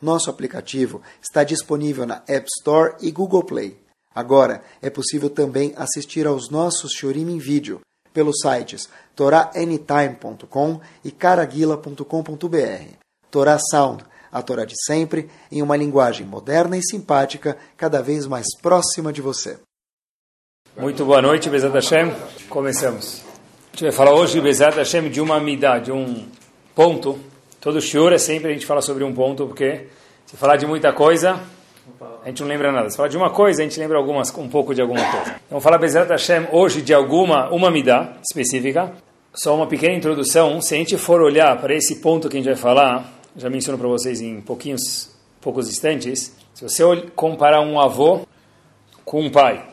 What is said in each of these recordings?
nosso aplicativo está disponível na App Store e Google Play. Agora é possível também assistir aos nossos Shurim em vídeo pelos sites toraanytime.com e caraguila.com.br. Torá Sound, a Torá de sempre, em uma linguagem moderna e simpática, cada vez mais próxima de você. Muito boa noite, Bezat Hashem. Começamos. A gente vai falar hoje, Bezat Hashem, de uma amidá, de um ponto. Todo shiur é sempre a gente fala sobre um ponto, porque se falar de muita coisa, a gente não lembra nada. Se falar de uma coisa, a gente lembra algumas, um pouco de alguma coisa. Então, vamos falar Bezat Hashem hoje de alguma, uma amidá específica. Só uma pequena introdução. Se a gente for olhar para esse ponto que a gente vai falar, já menciono para vocês em pouquinhos, poucos instantes. Se você comparar um avô com um pai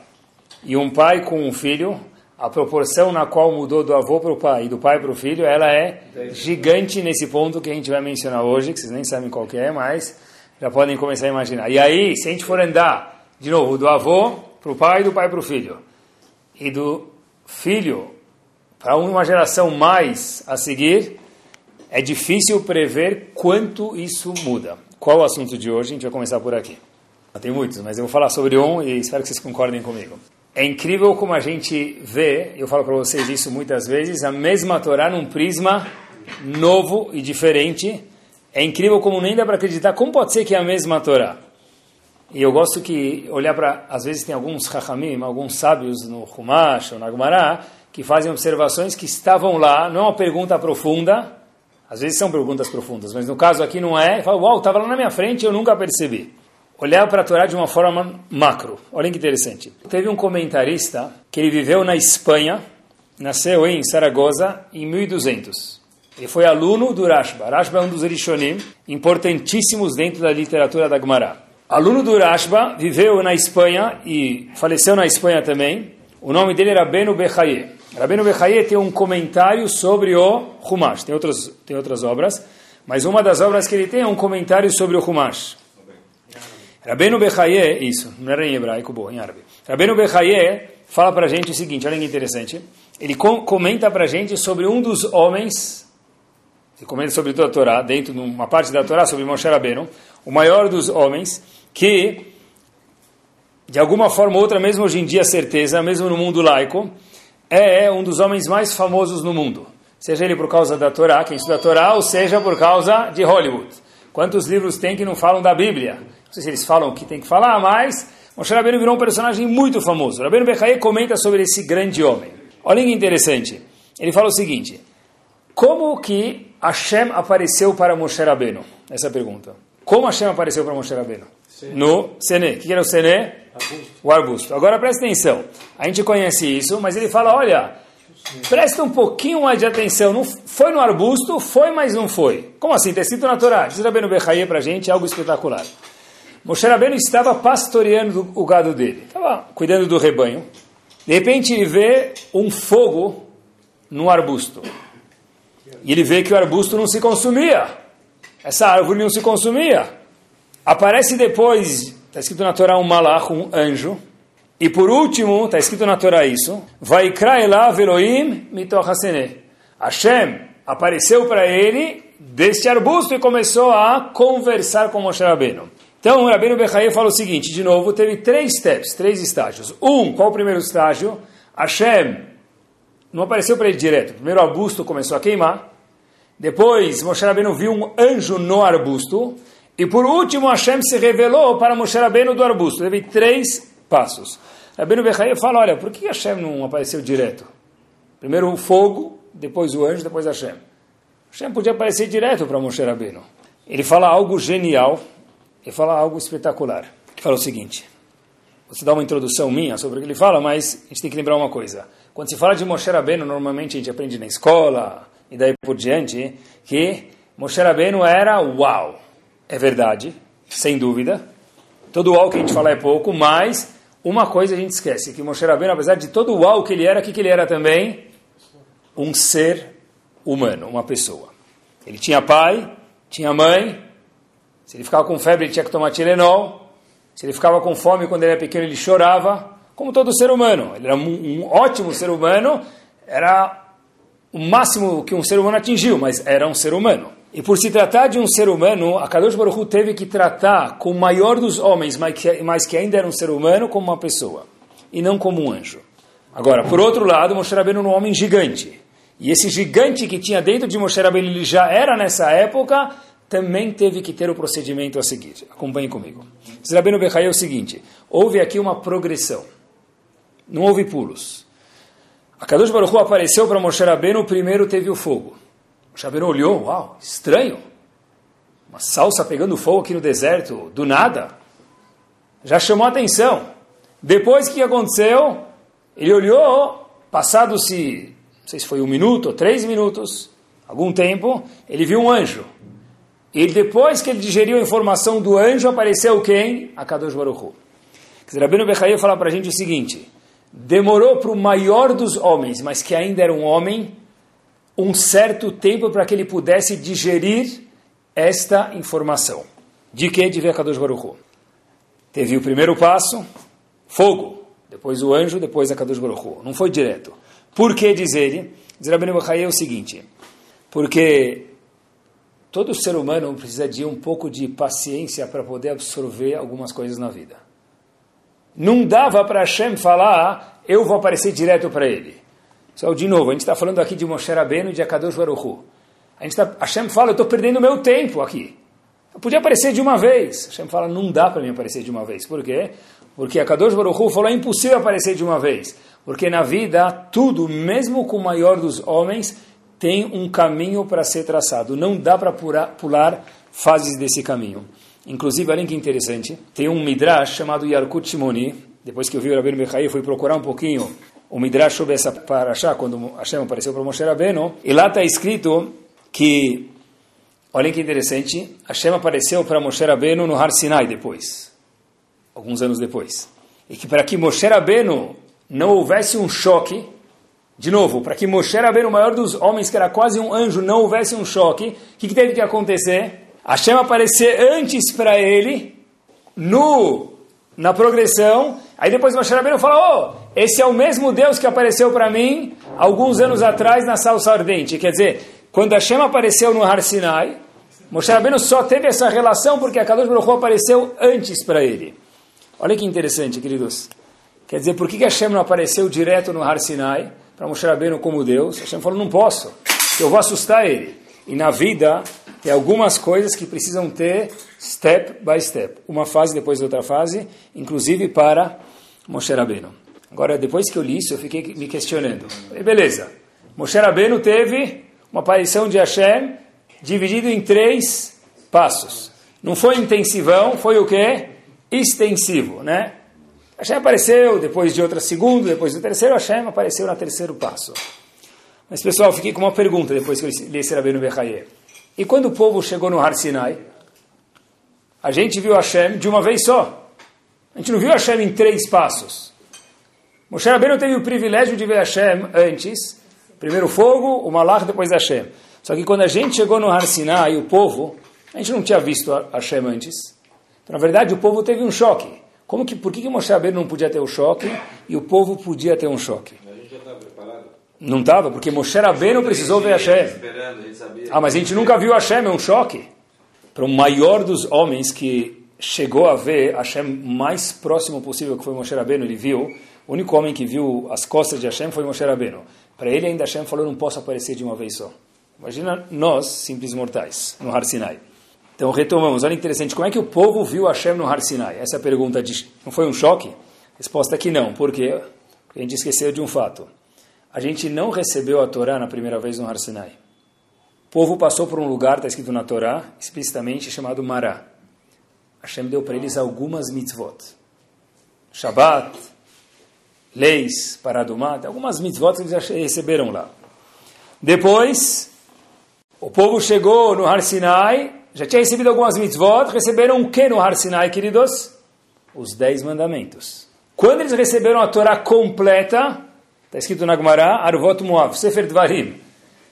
e um pai com um filho, a proporção na qual mudou do avô para o pai e do pai para o filho, ela é gigante nesse ponto que a gente vai mencionar hoje, que vocês nem sabem qual que é, mas já podem começar a imaginar. E aí, se a gente for andar, de novo, do avô para o pai do pai para o filho, e do filho para uma geração mais a seguir, é difícil prever quanto isso muda. Qual o assunto de hoje? A gente vai começar por aqui. Tem muitos, mas eu vou falar sobre um e espero que vocês concordem comigo. É incrível como a gente vê, eu falo para vocês isso muitas vezes, a mesma Torá num prisma novo e diferente. É incrível como nem dá para acreditar como pode ser que é a mesma Torá. E eu gosto que olhar para, às vezes tem alguns hachamim, alguns sábios no Humash ou na Gemara, que fazem observações que estavam lá, não é uma pergunta profunda, às vezes são perguntas profundas, mas no caso aqui não é. Fala, uau, estava lá na minha frente e eu nunca percebi. Olhar para a Torá de uma forma macro. Olha que interessante. Teve um comentarista que ele viveu na Espanha, nasceu em Saragoza em 1200. Ele foi aluno do Rashba. Rashba é um dos Rishonim importantíssimos dentro da literatura da Gemara. Aluno do Rashba, viveu na Espanha e faleceu na Espanha também. O nome dele era Beno Bechaye. Rabbeinu Bechaye tem um comentário sobre o Humash. Tem outras, tem outras obras, mas uma das obras que ele tem é um comentário sobre o Humash. Rabbeinu Bechaye, isso, não era em hebraico, boa, em árabe. Rabbeinu Bechaye fala para a gente o seguinte, olha que interessante. Ele com, comenta para a gente sobre um dos homens, comenta sobre toda a Torá, dentro de uma parte da Torá, sobre Moshe Rabbeinu, o maior dos homens, que, de alguma forma ou outra, mesmo hoje em dia, certeza, mesmo no mundo laico, é um dos homens mais famosos no mundo. Seja ele por causa da Torá, quem estuda a Torá, ou seja por causa de Hollywood. Quantos livros tem que não falam da Bíblia? Não sei se eles falam o que tem que falar, mas Moshe Rabbeinu virou um personagem muito famoso. Rabbeinu Bechaye comenta sobre esse grande homem. Olha que interessante. Ele fala o seguinte, como que Hashem apareceu para Moshe Rabbeinu? Essa pergunta. Como Hashem apareceu para Moshe Rabbeinu? No Sene. O que era o Sene? O arbusto. Agora presta atenção. A gente conhece isso, mas ele fala, olha, presta um pouquinho mais de atenção. Não foi no arbusto, foi, mas não foi. Como assim? Está escrito na Torá. Diz Rabbeinu Bechaye para a gente algo espetacular. Moshe Rabbeinu estava pastoreando o gado dele. Estava cuidando do rebanho. De repente ele vê um fogo no arbusto. E ele vê que o arbusto não se consumia. Essa árvore não se consumia. Aparece depois, está escrito na Torá, um malach, um anjo. E por último, está escrito na Torá isso, vai elav Elohim mitochasene. Hashem apareceu para ele deste arbusto e começou a conversar com Moshe Rabbeinu. Então, o Bechaye fala o seguinte, de novo, teve três steps, três estágios. Um, qual o primeiro estágio? Hashem não apareceu para ele direto. Primeiro o arbusto começou a queimar. Depois, Moshe Rabbeinu viu um anjo no arbusto. E por último, Hashem se revelou para Moshe Rabbeinu do arbusto. Teve três passos. Rabbeinu Bechaye fala, olha, por que Hashem não apareceu direto? Primeiro o fogo, depois o anjo, depois Hashem. Hashem podia aparecer direto para Moshe Rabbeinu. Ele fala algo genial, ele fala algo espetacular. Ele fala o seguinte, você dá uma introdução minha sobre o que ele fala, mas a gente tem que lembrar uma coisa. Quando se fala de Moshe Rabbeinu, normalmente a gente aprende na escola, e daí por diante, que Moshe Rabbeinu era uau. É verdade, sem dúvida. Todo uau que a gente fala é pouco, mas uma coisa a gente esquece, que Moshe Rabbeinu, apesar de todo uau que ele era, o que, que ele era também? Um ser humano, uma pessoa. Ele tinha pai, tinha mãe, se ele ficava com febre ele tinha que tomar Tilenol, se ele ficava com fome quando ele era pequeno ele chorava, como todo ser humano. Ele era um, um ótimo ser humano, era o máximo que um ser humano atingiu, mas era um ser humano. E por se tratar de um ser humano, a Kadosh Baruch Hu teve que tratar com o maior dos homens, mas que, ainda era um ser humano, como uma pessoa, e não como um anjo. Agora, por outro lado, Moshe Rabbeinu era um homem gigante. E esse gigante que tinha dentro de Moshe Rabbeinu, ele já era nessa época, também teve que ter o procedimento a seguir. Acompanhe comigo. Rabbeinu Bechai é o seguinte, houve aqui uma progressão. Não houve pulos. A Kadosh Baruch Hu apareceu para Moshe Rabbeinu, primeiro teve o fogo. Moshe olhou, uau, estranho. Uma salsa pegando fogo aqui no deserto, do nada. Já chamou atenção. Depois que aconteceu, ele olhou, passado-se, não sei se foi um minuto três minutos, algum tempo, ele viu um anjo. E depois que ele digeriu a informação do anjo, apareceu quem? A Kadosh Baruch Hu. Rabbeinu Bechaia fala para a gente o seguinte, demorou para o maior dos homens, mas que ainda era um homem, um certo tempo para que ele pudesse digerir esta informação. De que? De ver Kadosh Baruch Hu. Teve o primeiro passo, fogo, depois o anjo, depois a Kadosh Baruch Hu. Não foi direto. Por que diz ele? Diz Rabbeinu Bechaia é o seguinte, porque todo ser humano precisa de um pouco de paciência para poder absorver algumas coisas na vida. Não dava para Hashem falar, eu vou aparecer direto para ele. Só de novo, a gente está falando aqui de Moshe Rabbeinu e de Akadosh Baruch. A gente tá, Hashem fala, eu estou perdendo meu tempo aqui. Eu podia aparecer de uma vez. Hashem fala, não dá para mim aparecer de uma vez. Por quê? Porque Akadosh Baruch falou, é impossível aparecer de uma vez. Porque na vida, tudo, mesmo com o maior dos homens, tem um caminho para ser traçado. Não dá para pular fases desse caminho. Inclusive, olha que interessante, tem um Midrash chamado Yarkut Shimoni, depois que eu vi o Rabbeinu Bechaí, fui procurar um pouquinho o Midrash sobre essa paraxá, quando Hashem apareceu para Moshe Rabbeinu, e lá está escrito que, olha que interessante, Hashem apareceu para Moshe Rabbeinu no Har Sinai depois, alguns anos depois, e que para que Moshe Rabbeinu não houvesse um choque, de novo, para que Moshe Rabbeinu, o maior dos homens, que era quase um anjo, não houvesse um choque, o que, que teve que acontecer? Hashem aparecer antes para ele, no, na progressão, aí depois Moshe Rabbeinu fala, oh, esse é o mesmo Deus que apareceu para mim alguns anos atrás na salsa ardente. Quer dizer, quando Hashem apareceu no Har Sinai, Moshe Rabbeinu só teve essa relação porque a Kadosh Baruch Hu apareceu antes para ele. Olha que interessante, queridos. Quer dizer, por que Hashem não apareceu direto no Har Sinai para Moshe Rabbeinu como Deus? Hashem falou, não posso, eu vou assustar ele. E na vida, tem algumas coisas que precisam ter step by step, uma fase depois da outra fase, inclusive para Moshe Rabbeinu. Agora, depois que eu li isso, eu fiquei me questionando. E beleza, Moshe Rabbeinu teve uma aparição de Hashem dividido em três passos. Não foi intensivão, foi o quê? Extensivo, né? Hashem apareceu depois de outra segundo, depois do terceiro, Hashem apareceu no terceiro passo. Mas pessoal, fiquei com uma pergunta depois que eu li esse Rabbeinu Bechaye. E quando o povo chegou no Har Sinai, a gente viu Hashem de uma vez só. A gente não viu Hashem em três passos. Moshe Rabbeinu teve o privilégio de ver Hashem antes, primeiro o fogo, o Malach, depois Hashem. Só que quando a gente chegou no Har Sinai, o povo, a gente não tinha visto Hashem antes. Então, na verdade, o povo teve um choque. Como que, por que, que Moshe Rabbeinu não podia ter o choque e o povo podia ter um choque? Não estava, porque Moshe Rabbeinu precisou ver Hashem. Ah, mas a gente nunca viu Hashem, é um choque. Para o maior dos homens que chegou a ver Hashem mais próximo possível, que foi Moshe Rabbeinu, ele viu, o único homem que viu as costas de Hashem foi Moshe Rabbeinu. Para ele ainda Hashem falou, não posso aparecer de uma vez só. Imagina nós, simples mortais, no Har Sinai. Então retomamos, olha interessante, como é que o povo viu Hashem no Har Sinai? Essa é a pergunta, de, não foi um choque? Resposta é que não, por quê? Porque a gente esqueceu de um fato a gente não recebeu a Torá na primeira vez no Har Sinai. O povo passou por um lugar, está escrito na Torá, explicitamente chamado Mará. Hashem deu para eles algumas mitzvot. Shabbat, leis, paradumat, algumas mitzvot que eles receberam lá. Depois, o povo chegou no Har Sinai, já tinha recebido algumas mitzvot, receberam o que no Har Sinai, queridos? Os dez mandamentos. Quando eles receberam a Torá completa, está escrito na Gemara, Arvot Moav, Sefer Dvarim.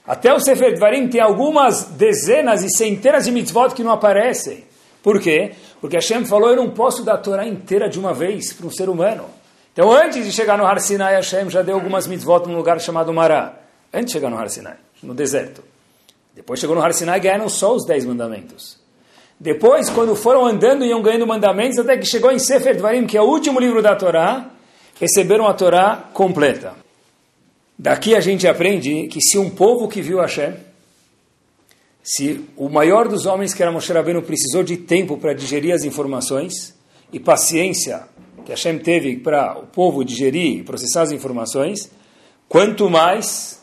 Até o Sefer Dvarim tem algumas dezenas e centenas de mitzvot que não aparecem. Por quê? Porque Hashem falou, eu não posso dar a Torá inteira de uma vez para um ser humano. Então, antes de chegar no Har Sinai, Hashem já deu algumas mitzvot num lugar chamado Mará. Antes de chegar no Har Sinai, no deserto. Depois chegou no Har Sinai, ganharam só os dez mandamentos. Depois, quando foram andando e iam ganhando mandamentos, até que chegou em Sefer Dvarim, que é o último livro da Torá, receberam a Torá completa. Daqui a gente aprende que se um povo que viu Hashem, se o maior dos homens, que era Moshe Rabbeinu, precisou de tempo para digerir as informações e paciência que Hashem teve para o povo digerir e processar as informações, quanto mais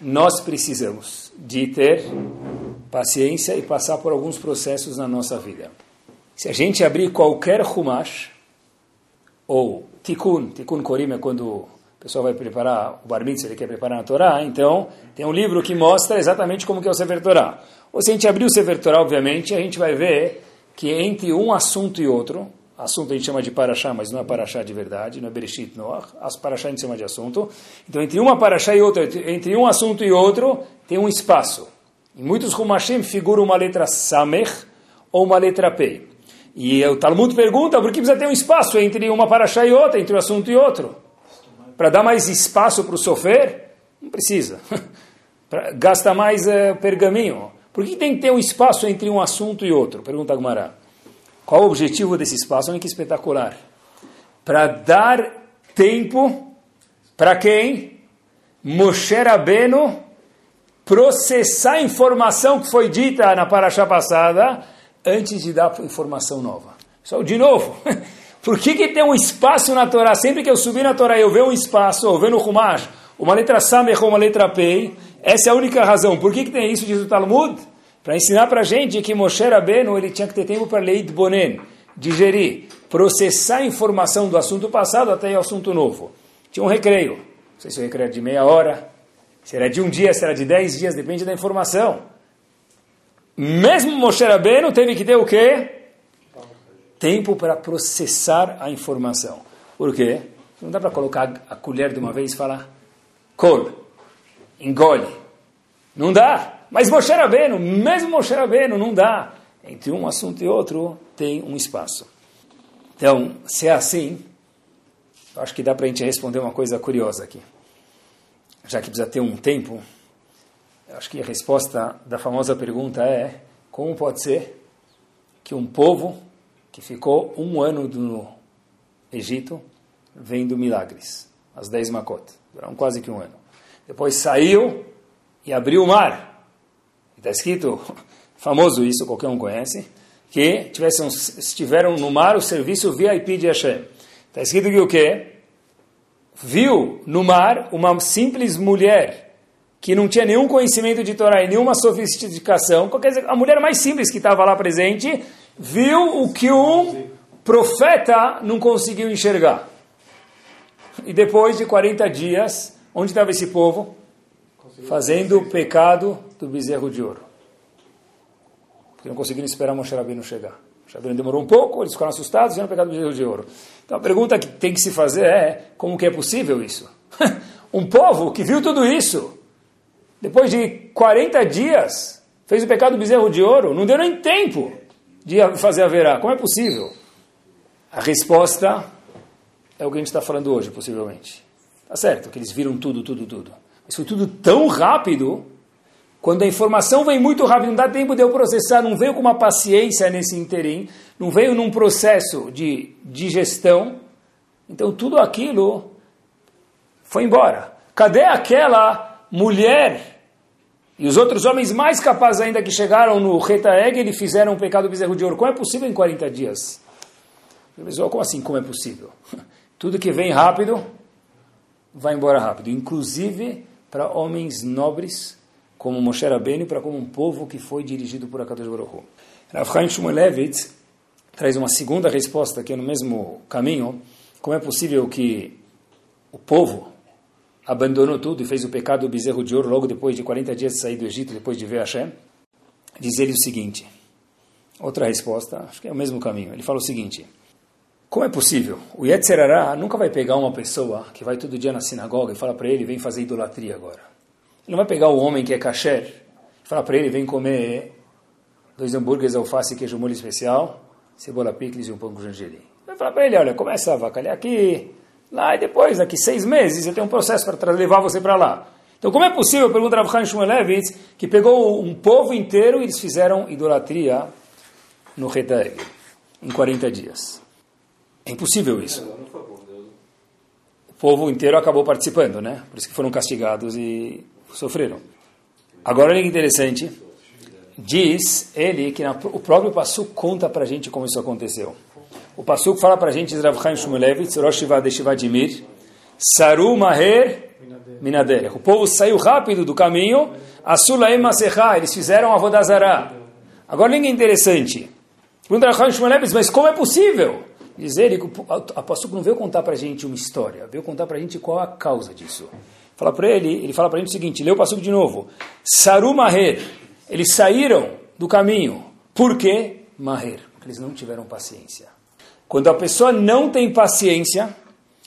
nós precisamos de ter paciência e passar por alguns processos na nossa vida. Se a gente abrir qualquer Humash, ou Tikkun, Tikkun Korim é quando pessoal vai preparar o Bar Mitzvah, ele quer preparar a Torá, então tem um livro que mostra exatamente como que é o Sefer Torá. Ou se a gente abrir o Sefer Torá, obviamente, a gente vai ver que entre um assunto e outro, assunto a gente chama de Parashá, mas não é Parashá de verdade, não é Bereshit Noach, as Parashá a gente chama de assunto. Então, entre uma Parashá e outra, entre um assunto e outro, tem um espaço. Em muitos Humashim figura uma letra Samech ou uma letra P. E o Talmud pergunta por que precisa ter um espaço entre uma paraxá e outra, entre um assunto e outro. Para dar mais espaço para o sofer? Não precisa. Gasta mais uh, pergaminho. Por que tem que ter um espaço entre um assunto e outro? Pergunta Agmará. Qual o objetivo desse espaço? Olha que espetacular. Para dar tempo para quem? Moshe Rabbeinu processar a informação que foi dita na paraxá passada antes de dar informação nova. Só de novo, por que, que tem um espaço na Torá? Sempre que eu subir na Torá eu ver um espaço, ou ver no Humash, uma letra Samech ou uma letra Pei, essa é a única razão. Por que, que tem isso, diz o Talmud? Para ensinar para a gente que Moshe Rabbeinu ele tinha que ter tempo para ler Bonen, digerir, processar a informação do assunto passado até o assunto novo. Tinha um recreio, não sei se o recreio era de meia hora, Será de um dia, será de dez dias, depende da informação. Mesmo Moshe Rabbeinu teve que ter o quê? Tempo para processar a informação. Por quê? Não dá para colocar a colher de uma vez e falar, col, engole. Não dá. Mas Moshe Rabbeinu, mesmo Moshe Rabbeinu, não dá. Entre um assunto e outro tem um espaço. Então, se é assim, acho que dá para a gente responder uma coisa curiosa aqui já que precisa ter um tempo, acho que a resposta da famosa pergunta é: como pode ser que um povo que ficou um ano no Egito vendo milagres, as dez makot, duraram quase que um ano. Depois saiu e abriu o mar. Está escrito, famoso isso, qualquer um conhece, que tivessem, estiveram no mar o serviço VIP de Hashem. Está escrito que o quê? viu no mar uma simples mulher que não tinha nenhum conhecimento de Torá e nenhuma sofisticação, qualquer, a mulher mais simples que estava lá presente, viu o que um profeta não conseguiu enxergar. E depois de 40 dias, onde estava esse povo? Fazendo o pecado do bezerro de ouro. Porque não conseguiram esperar Moshe Rabbeinu chegar. Moshe Rabbeinu demorou um pouco, eles ficaram assustados, fizeram o pecado do bezerro de ouro. Então a pergunta que tem que se fazer é, como que é possível isso? um povo que viu tudo isso, depois de 40 dias, fez o pecado do bezerro de ouro, não deu nem tempo de fazer a verá. Como é possível? A resposta é o que a gente está falando hoje, possivelmente. Tá certo, que eles viram tudo, tudo, tudo. Mas foi tudo tão rápido, quando a informação vem muito rápido, não dá tempo de eu processar, não veio com uma paciência nesse interim, não veio num processo de digestão, então tudo aquilo foi embora. Cadê aquela mulher e os outros homens mais capazes ainda que chegaram no Retaeg e fizeram um pecado bezerro de ouro? Como é possível em 40 dias? Pessoal, como assim como é possível? Tudo que vem rápido vai embora rápido, inclusive para homens nobres como Moshe Rabbeinu, para como um povo que foi dirigido por Akadosh Baruch Hu. Rav Chaim Shmulevitz traz uma segunda resposta que é no mesmo caminho. Como é possível que o povo abandonou tudo e fez o pecado do bezerro de ouro logo depois de 40 dias de sair do Egito, depois de ver Hashem? Diz ele o seguinte, outra resposta, acho que é o mesmo caminho. Ele fala o seguinte: como é possível? O Yetzerará nunca vai pegar uma pessoa que vai todo dia na sinagoga e fala para ele, vem fazer idolatria agora. Ele não vai pegar o homem que é kasher falar para ele, vem comer dois hambúrgueres, alface, queijo molho especial, cebola picles e um pão com gengelim. Vai falar para ele, olha, começa a avacalhar aqui, lá, e depois, daqui seis meses, eu tenho um processo para levar você para lá. Então, como é possível, pergunta Rav Chaim Shmulevitz, que pegou um povo inteiro e eles fizeram idolatria no Retaeg, em 40 dias? É impossível isso. O povo inteiro acabou participando, né? Por isso que foram castigados e sofreram. Agora, olha que interessante. Diz ele que na, o próprio Passuk conta para a gente como isso aconteceu. O Passuk fala para a gente, Rav Chaim Shmulevitz, Rosh Shivadimir, Saru Maher Minader. O povo saiu rápido do caminho, Asulaim Maserá, eles fizeram a Vodazará. Agora, olha que interessante. Pergunta Rav Shmulevitz, mas como é possível? Diz ele o apóstolo não veio contar para a gente uma história, veio contar para a gente qual a causa disso. Fala para ele, ele fala para a gente o seguinte, lê o passo de novo. Saru Maher, eles saíram do caminho. Por quê? Maher, porque eles não tiveram paciência. Quando a pessoa não tem paciência,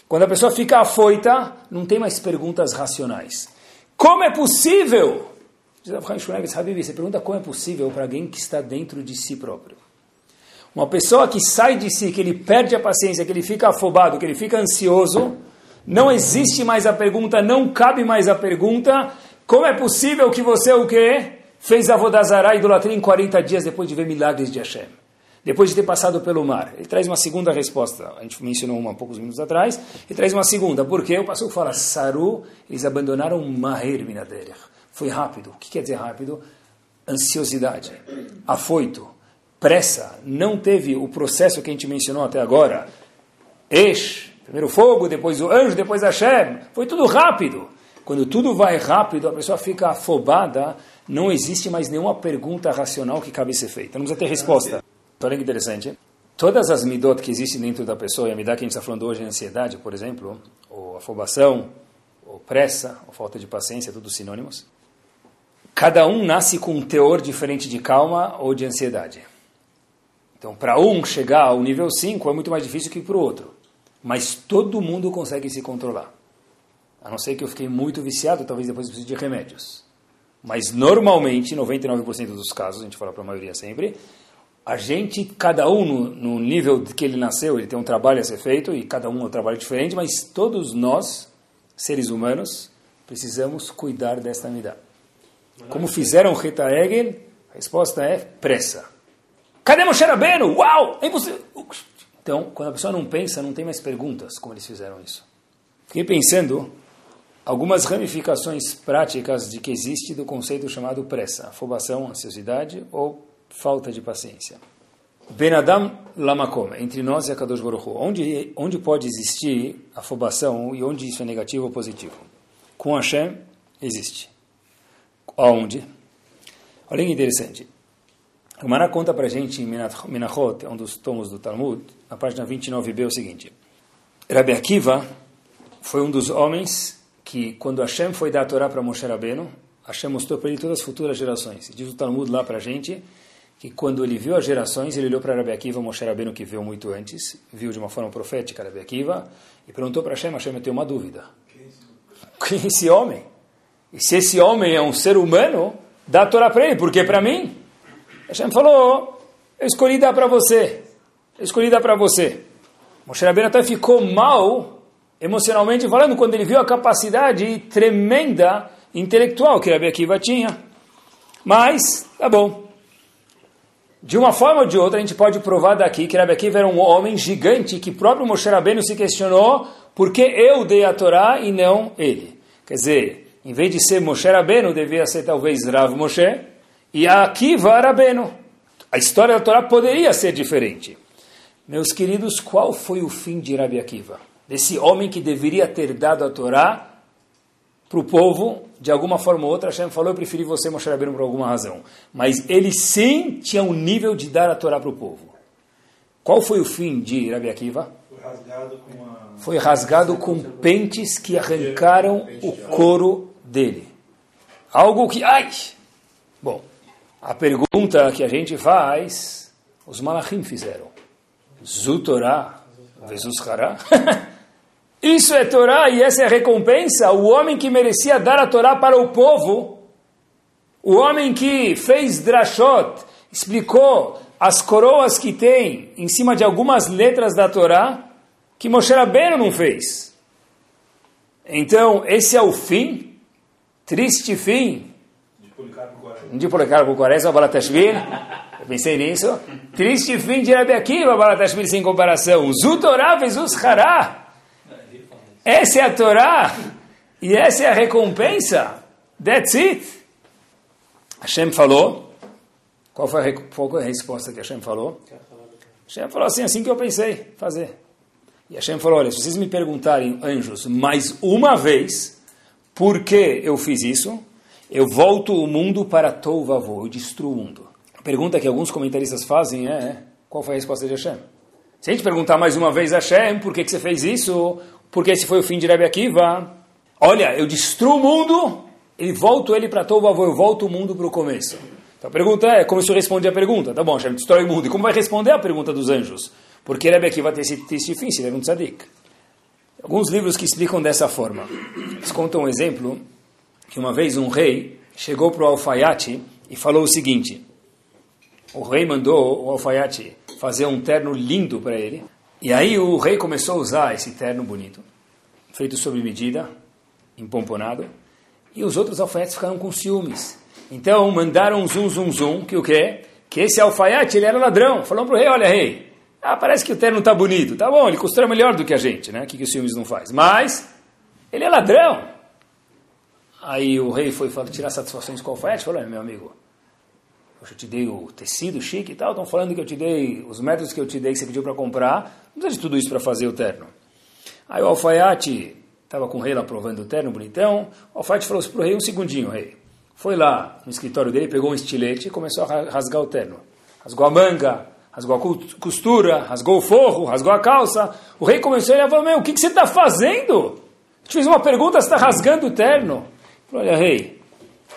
quando a pessoa fica afoita, não tem mais perguntas racionais. Como é possível? Você pergunta como é possível para alguém que está dentro de si próprio. Uma pessoa que sai de si, que ele perde a paciência, que ele fica afobado, que ele fica ansioso, não existe mais a pergunta, não cabe mais a pergunta, como é possível que você o quê? Fez a Vodazará idolatria em 40 dias depois de ver milagres de Hashem? Depois de ter passado pelo mar. Ele traz uma segunda resposta. A gente mencionou uma há poucos minutos atrás. Ele traz uma segunda. Porque o pastor fala, Saru, eles abandonaram Maher Minaderech. Foi rápido. O que quer dizer rápido? Ansiosidade. Afoito pressa, não teve o processo que a gente mencionou até agora, Esh, primeiro fogo, depois o anjo, depois Hashem, foi tudo rápido. Quando tudo vai rápido, a pessoa fica afobada, não existe mais nenhuma pergunta racional que cabe ser feita. Não precisa ter resposta. Olha que interessante. Todas as midot que existem dentro da pessoa, e a midot que a gente está falando hoje é ansiedade, por exemplo, ou afobação, ou pressa, ou falta de paciência, tudo sinônimos. Cada um nasce com um teor diferente de calma ou de ansiedade. Então, para um chegar ao nível 5 é muito mais difícil que para o outro. Mas todo mundo consegue se controlar. A não ser que eu fiquei muito viciado, talvez depois precise de remédios. Mas normalmente, 99% dos casos, a gente fala para a maioria sempre, a gente, cada um no, no, nível que ele nasceu, ele tem um trabalho a ser feito, e cada um é um trabalho diferente, mas todos nós, seres humanos, precisamos cuidar desta unidade. Como fizeram Reta Egel, a resposta é pressa. Cadê Moshe Rabbeinu? Uau! É impossível. Então, quando a pessoa não pensa, não tem mais perguntas como eles fizeram isso. Fiquei pensando algumas ramificações práticas de que existe do conceito chamado pressa, afobação, ansiosidade ou falta de paciência. Benadam lamakom, entre nós e a Kadosh Baruch Hu. Onde, onde pode existir afobação e onde isso é negativo ou positivo? Com Hashem, existe. Aonde? Olha que interessante. O Mará conta para a gente em Minachot, um dos tomos do Talmud, na página 29b, o seguinte. Rabi Akiva foi um dos homens que, quando Hashem foi dar a Torá para Moshe Rabbeinu, Hashem mostrou para ele todas as futuras gerações. Diz o Talmud lá para a gente que quando ele viu as gerações, ele olhou para Rabi Akiva, Moshe Rabbeinu, que viu muito antes, viu de uma forma profética Rabi Akiva, e perguntou para Hashem, Hashem, eu tenho uma dúvida. Quem é esse homem? E se esse homem é um ser humano, dá a Torá para ele, porque para mim... Hashem falou, eu escolhi dar para você. Eu escolhi dar para você. Moshe Rabbeinu até ficou mal, emocionalmente falando, quando ele viu a capacidade tremenda intelectual que Rabbi Akiva tinha. Mas, tá bom. De uma forma ou de outra, a gente pode provar daqui que Rabbi Akiva era um homem gigante que próprio Moshe Rabbeinu se questionou por que eu dei a Torá e não ele. Quer dizer, em vez de ser Moshe Rabbeinu, devia ser talvez Rav Moshe, e Akiva Rabeno. A história da Torá poderia ser diferente. Meus queridos, qual foi o fim de Rabi Akiva? Desse homem que deveria ter dado a Torá para o povo, de alguma forma ou outra, Hashem falou, eu preferi você, Moshe Rabbeinu, por alguma razão. Mas ele sim tinha um nível de dar a Torá para o povo. Qual foi o fim de Rabi Akiva? Foi rasgado com, a... foi rasgado com pentes que arrancaram o couro dele. Algo que... Ai! Bom, a pergunta que a gente faz Os malachim fizeram. Zu Torá, Jesus Hará. Isso é Torá e essa é a recompensa. O homem que merecia dar a Torá para o povo, o homem que fez drashot, explicou as coroas que tem em cima de algumas letras da Torá, que Moshe Rabbeinu não fez. Então, esse é o fim, triste fim, de Policarpo Quaresma, Balatashvili, eu pensei nisso, triste fim de Rabi Akiva, Balatashvili sem comparação, Zutorá Jesus Hará, essa é a Torá, e essa é a recompensa, that's it. Hashem falou, qual foi, a, qual foi a resposta que Hashem falou? Hashem falou assim, assim que eu pensei fazer. E Hashem falou, olha, se vocês me perguntarem, anjos, mais uma vez, por que eu fiz isso, eu volto o mundo para Tovavô, eu destruo o mundo. A pergunta que alguns comentaristas fazem é, qual foi a resposta de Hashem? Se a gente perguntar mais uma vez a Hashem, por que, que você fez isso? Por que esse foi o fim de Rebbe Akiva? Olha, eu destruo o mundo, e volto ele para Tovavô, eu volto o mundo para o começo. Então a pergunta é, como isso responde a pergunta? Tá bom, Hashem destrói o mundo. E como vai responder a pergunta dos anjos? Porque Rebbe Akiva tem esse, esse fim, se era um tzadik. Alguns livros que explicam dessa forma. Eles contam um exemplo que uma vez um rei chegou para o alfaiate e falou o seguinte: o rei mandou o alfaiate fazer um terno lindo para ele. E aí o rei começou a usar esse terno bonito, feito sob medida, empomponado, e os outros alfaiates ficaram com ciúmes. Então mandaram um zum zum zum, que o quê? Que esse alfaiate ele era ladrão. Falou para o rei, olha rei, ah, parece que o terno está bonito. Tá bom, ele costura melhor do que a gente, né? O que, que o ciúmes não faz? Mas, ele é ladrão. Aí o rei foi tirar satisfações com o alfaiate. Falou, meu amigo, eu te dei o tecido chique e tal. Estão falando que eu te dei os métodos que eu te dei que você pediu para comprar. Não precisa de tudo isso para fazer o terno. Aí o alfaiate estava com o rei lá provando o terno bonitão. O alfaiate falou assim para o rei, um segundinho, rei. Foi lá no escritório dele, pegou um estilete e começou a rasgar o terno. Rasgou a manga, rasgou a costura, rasgou o forro, rasgou a calça. O rei começou a falou, meu, o que, que você está fazendo? Eu te fiz uma pergunta, você está rasgando o terno. Falou, olha, rei,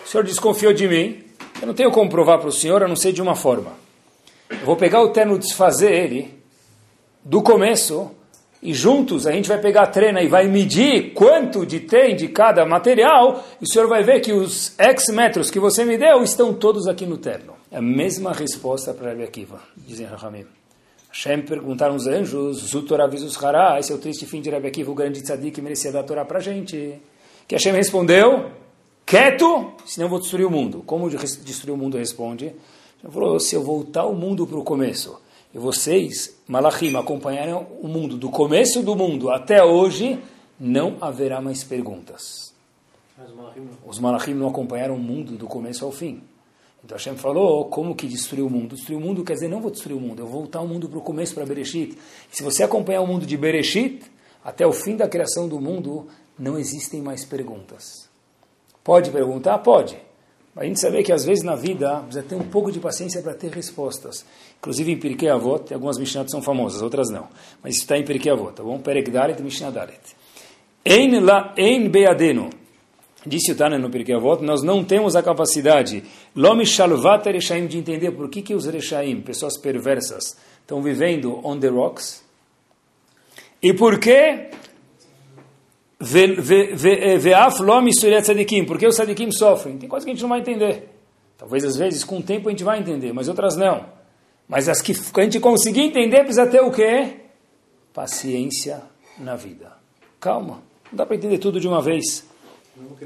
o senhor desconfiou de mim, eu não tenho como provar para o senhor, a não ser de uma forma. Eu vou pegar o terno, desfazer ele, do começo, e juntos a gente vai pegar a trena e vai medir quanto de tem de cada material, e o senhor vai ver que os X metros que você me deu estão todos aqui no terno. É a mesma resposta para Rabbi Akiva, dizem Rahamim. Hashem perguntaram os anjos, Zutor avisus hará, esse é o triste fim de Rabbi Akiva, o grande tzadik que merecia dar a Torá para a gente. Que Hashem respondeu, quieto, senão eu vou destruir o mundo. Como destruir o mundo responde? Ele falou, se eu voltar o mundo para o começo, e vocês, Malachim, acompanharam o mundo do começo do mundo até hoje, não haverá mais perguntas. Os Malachim não acompanharam o mundo do começo ao fim. Então Hashem falou, como que destruir o mundo? Destruir o mundo quer dizer, não vou destruir o mundo, eu vou voltar o mundo para o começo, para Bereshit. E se você acompanhar o mundo de Bereshit, até o fim da criação do mundo, não existem mais perguntas. Pode perguntar? Pode. A gente sabe que às vezes na vida precisa ter um pouco de paciência para ter respostas. Inclusive em Pirkei Avot, algumas Mishnat são famosas, outras não. Mas isso está em Pirkei Avot, tá bom? Perek Dalet Mishnah Dalet. Ein la ein beadenu. Disse o Tana no Pirkei Avot, nós não temos a capacidade, Lomi Shalvat de entender por que, que os Ereshaim, pessoas perversas, estão vivendo on the rocks. E por que Ve'af Lomi Suryat Tzadikim, por que os Tzadikim sofrem? Tem coisas que a gente não vai entender. Talvez às vezes com o tempo a gente vai entender, mas outras não. Mas as que a gente conseguir entender precisa ter o quê? Paciência na vida. Calma, não dá para entender tudo de uma vez.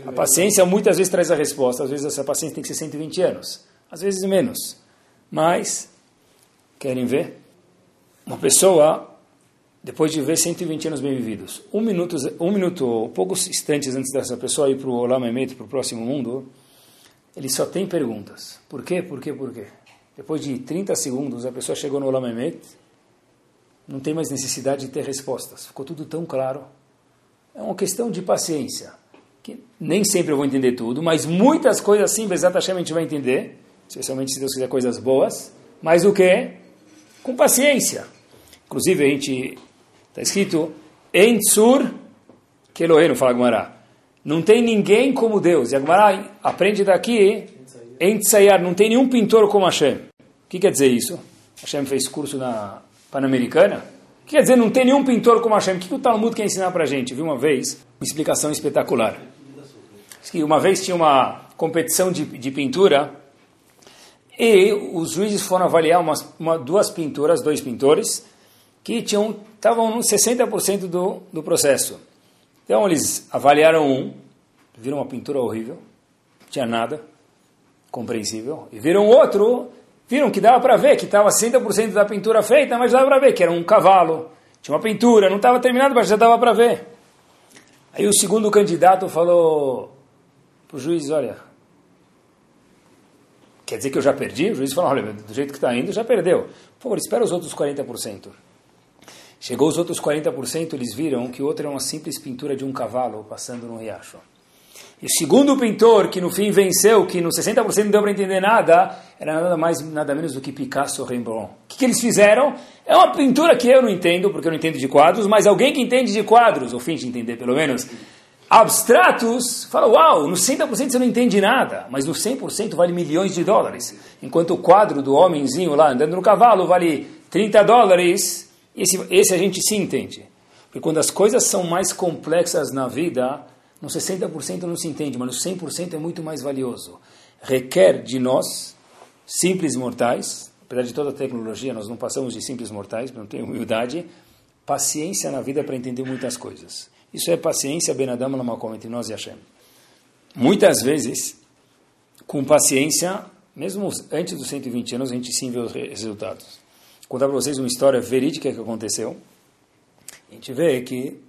A paciência muitas vezes traz a resposta. Às vezes essa paciência tem que ser 120 anos, às vezes menos. Mas, querem ver? Uma pessoa, depois de ver 120 anos bem vividos, um minuto, um minuto poucos instantes antes dessa pessoa ir para o Olam Emet, para o próximo mundo, ele só tem perguntas. Por quê? Por quê? Por quê? Depois de 30 segundos, a pessoa chegou no Olam Emet, não tem mais necessidade de ter respostas. Ficou tudo tão claro. É uma questão de paciência que nem sempre eu vou entender tudo, mas muitas coisas sim, Bezat Hashem a gente vai entender, especialmente se Deus quiser coisas boas, mas o que? Com paciência. Inclusive a gente, está escrito, Entsur Keloheinu, fala Gumará. Não tem ninguém como Deus. E Gumará aprende daqui, Entsayar, não tem nenhum pintor como Hashem. O que quer dizer isso? Hashem fez curso na Pan-Americana. Quer dizer, não tem nenhum pintor como Hashem. O que o Talmud quer ensinar para a gente? Vi uma vez uma explicação espetacular. Que uma vez tinha uma competição de, de pintura e os juízes foram avaliar umas, uma, duas pinturas, dois pintores, que tinham estavam nos 60% do, do processo. Então eles avaliaram um, viram uma pintura horrível, tinha nada, compreensível, e viram outro, viram que dava para ver que estava 60% da pintura feita, mas dava para ver que era um cavalo, tinha uma pintura, não estava terminado, mas já dava para ver. Aí o segundo candidato falou para o juiz, olha, quer dizer que eu já perdi? O juiz falou, olha, do jeito que está indo, já perdeu. Por favor, espera os outros 40%. Chegou os outros 40%, eles viram que o outro era uma simples pintura de um cavalo passando no riacho. E o segundo pintor, que no fim venceu, que no 60% não deu para entender nada, era nada mais, nada menos do que Picasso ou Rembrandt. O que, que, eles fizeram? É uma pintura que eu não entendo, porque eu não entendo de quadros, mas alguém que entende de quadros, ou finge entender pelo menos, abstratos, fala, uau, no 60% você não entende nada, mas no 100% vale milhões de dólares. Enquanto o quadro do homenzinho lá andando no cavalo vale 30 dólares, esse, esse a gente sim entende. Porque quando as coisas são mais complexas na vida, no 60% não se entende, mas no 100% é muito mais valioso. Requer de nós, simples mortais, apesar de toda a tecnologia, nós não passamos de simples mortais, não tem humildade, paciência na vida para entender muitas coisas. Isso é paciência, Benadama Lamakom, entre nós e Hashem. Muitas vezes, com paciência, mesmo antes dos 120 anos, a gente sim vê os resultados. Contar para vocês uma história verídica que aconteceu. A gente vê que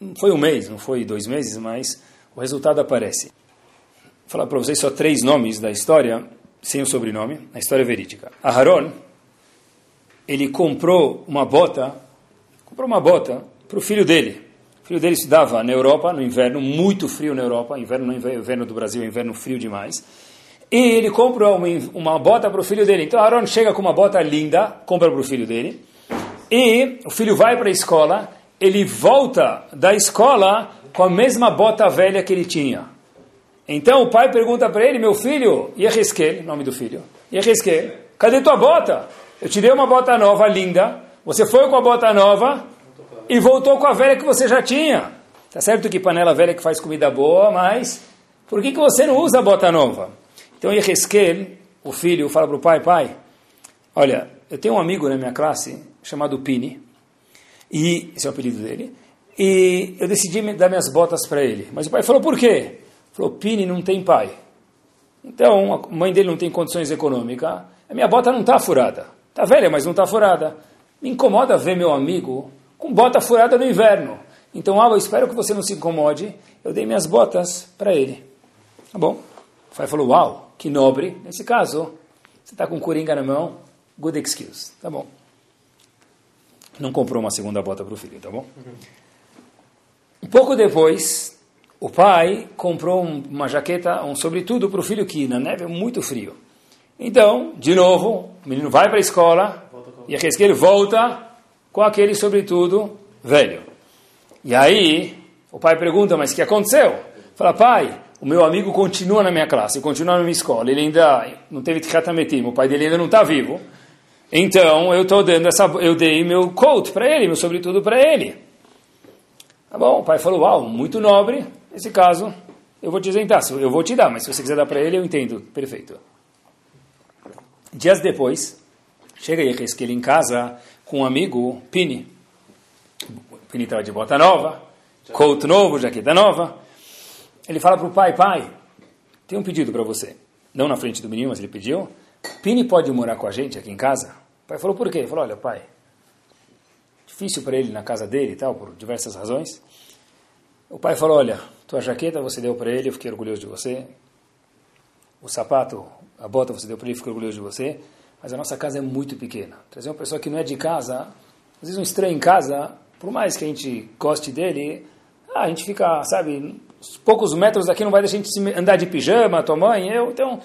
não foi um mês, não foi dois meses, mas o resultado aparece. Vou falar para vocês só três nomes da história, sem o sobrenome, a história verídica. Aharon, ele comprou uma bota, comprou uma bota para o filho dele. O filho dele estudava na Europa, no inverno, muito frio na Europa, inverno no inverno do Brasil, inverno frio demais. E ele compra uma, uma bota para o filho dele. Então Aaron chega com uma bota linda, compra para o filho dele. E o filho vai para a escola ele volta da escola com a mesma bota velha que ele tinha. Então o pai pergunta para ele, meu filho, Yeheskel, nome do filho, Yeheskel, cadê tua bota? Eu te dei uma bota nova, linda, você foi com a bota nova e voltou com a velha que você já tinha. Tá certo que panela velha que faz comida boa, mas por que, que você não usa a bota nova? Então Yeheskel, o filho, fala para o pai, pai, olha, eu tenho um amigo na minha classe chamado Pini, e esse é o apelido dele. E eu decidi dar minhas botas para ele. Mas o pai falou: por quê? Falou: Pini não tem pai. Então, a mãe dele não tem condições econômicas. A minha bota não está furada. Está velha, mas não está furada. Me incomoda ver meu amigo com bota furada no inverno. Então, eu espero que você não se incomode. Eu dei minhas botas para ele. Tá bom. O pai falou: Uau, que nobre. Nesse caso, você está com coringa na mão. Good excuse. Tá bom não comprou uma segunda bota para o filho, tá bom? Um pouco depois, o pai comprou uma jaqueta, um sobretudo para o filho que na neve é muito frio. Então, de novo, o menino vai para a escola e a ele volta com aquele sobretudo velho. E aí, o pai pergunta, mas o que aconteceu? Fala, pai, o meu amigo continua na minha classe, continua na minha escola, ele ainda não teve tchatametim, o pai dele ainda não está vivo. Então eu tô dando essa, eu dei meu coat para ele, meu sobretudo para ele. Tá bom? O pai falou: "Uau, muito nobre. Nesse caso, eu vou te isentar. Eu vou te dar, mas se você quiser dar para ele, eu entendo. Perfeito." Dias depois, chega Yeheskel em casa com um amigo, Pini. Pini estava de bota nova, coat novo, jaqueta nova. Ele fala para o pai: Pai, tem um pedido para você. Não na frente do menino, mas ele pediu. Pini pode morar com a gente aqui em casa? O pai falou, por quê? Ele falou, olha, pai, difícil para ele na casa dele e tal, por diversas razões. O pai falou, olha, tua jaqueta você deu para ele, eu fiquei orgulhoso de você. O sapato, a bota você deu para ele, eu fiquei orgulhoso de você. Mas a nossa casa é muito pequena. Trazer uma pessoa que não é de casa, às vezes um estranho em casa, por mais que a gente goste dele, a gente fica, sabe, poucos metros daqui não vai deixar a gente andar de pijama, tua mãe, eu, então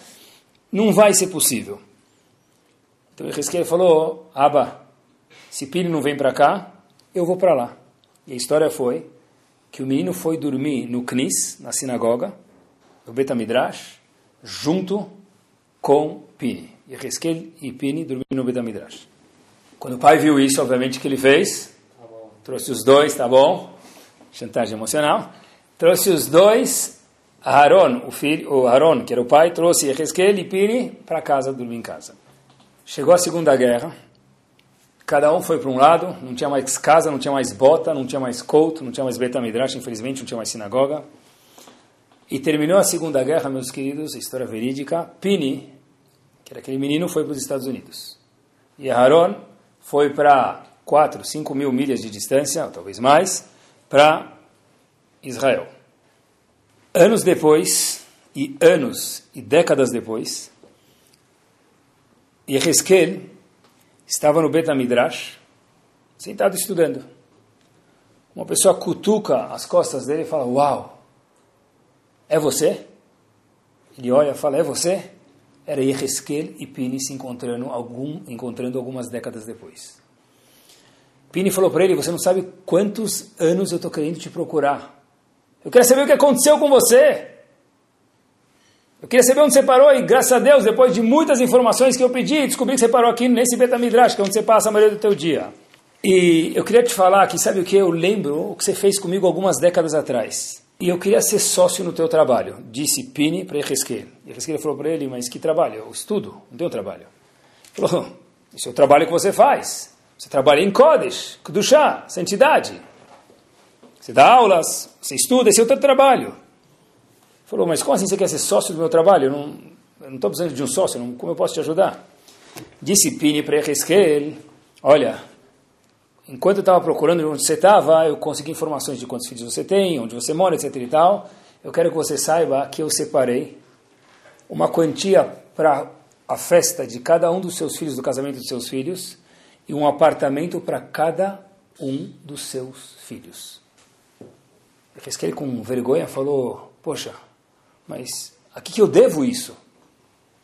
não vai ser possível. Então Ezequiel falou, Aba, se Pini não vem para cá, eu vou para lá. E a história foi que o menino foi dormir no Knis, na sinagoga, no Betamidrash, junto com Pini. Ezequiel e Pini dormiram no Betamidrash. Quando o pai viu isso, obviamente, o que ele fez? Trouxe os dois, tá bom? Chantagem emocional. Trouxe os dois, Aaron, o filho, o Aaron, que era o pai, trouxe Ezequiel e Pini para casa, dormir em casa. Chegou a Segunda Guerra, cada um foi para um lado, não tinha mais casa, não tinha mais bota, não tinha mais couto, não tinha mais Betamidrash, infelizmente, não tinha mais sinagoga. E terminou a Segunda Guerra, meus queridos, história verídica. Pini, que era aquele menino, foi para os Estados Unidos. E Aaron foi para 4, 5 mil milhas de distância, talvez mais, para Israel. Anos depois, e anos e décadas depois, Yehezkel estava no Bet Midrash, sentado estudando. Uma pessoa cutuca as costas dele e fala: Uau, é você? Ele olha e fala: É você? Era Yehezkel e Pini se encontrando, algum, encontrando algumas décadas depois. Pini falou para ele: Você não sabe quantos anos eu estou querendo te procurar. Eu quero saber o que aconteceu com você. Eu queria saber onde você parou e, graças a Deus, depois de muitas informações que eu pedi, descobri que você parou aqui nesse Betamidrash, que é onde você passa a maioria do teu dia. E eu queria te falar que, sabe o que? Eu lembro o que você fez comigo algumas décadas atrás. E eu queria ser sócio no teu trabalho, disse Pini para. E Ezequiel falou para ele, mas que trabalho? Eu estudo, não tenho trabalho. Ele falou, esse é o trabalho que você faz. Você trabalha em Kodesh, Kudushá, santidade. Você dá aulas, você estuda, esse é o teu trabalho. Falou, mas como assim você quer ser sócio do meu trabalho? Eu não estou precisando de um sócio, não, como eu posso te ajudar? Disse Pini para Ezequiel, olha, enquanto eu estava procurando onde você estava, eu consegui informações de quantos filhos você tem, onde você mora, etc e tal. Eu quero que você saiba que eu separei uma quantia para a festa de cada um dos seus filhos, do casamento dos seus filhos, e um apartamento para cada um dos seus filhos. Ezequiel com vergonha falou, poxa, mas a que, que eu devo isso?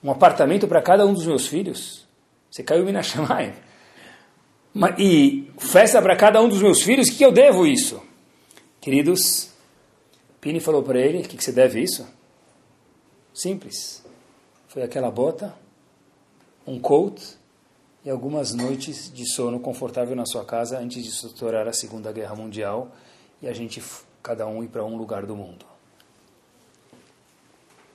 Um apartamento para cada um dos meus filhos? Você caiu na Shammai. E festa para cada um dos meus filhos? O que, que eu devo isso? Queridos, Pini falou para ele: o que, que você deve isso? Simples. Foi aquela bota, um coat e algumas noites de sono confortável na sua casa antes de estourar a Segunda Guerra Mundial e a gente, cada um, ir para um lugar do mundo.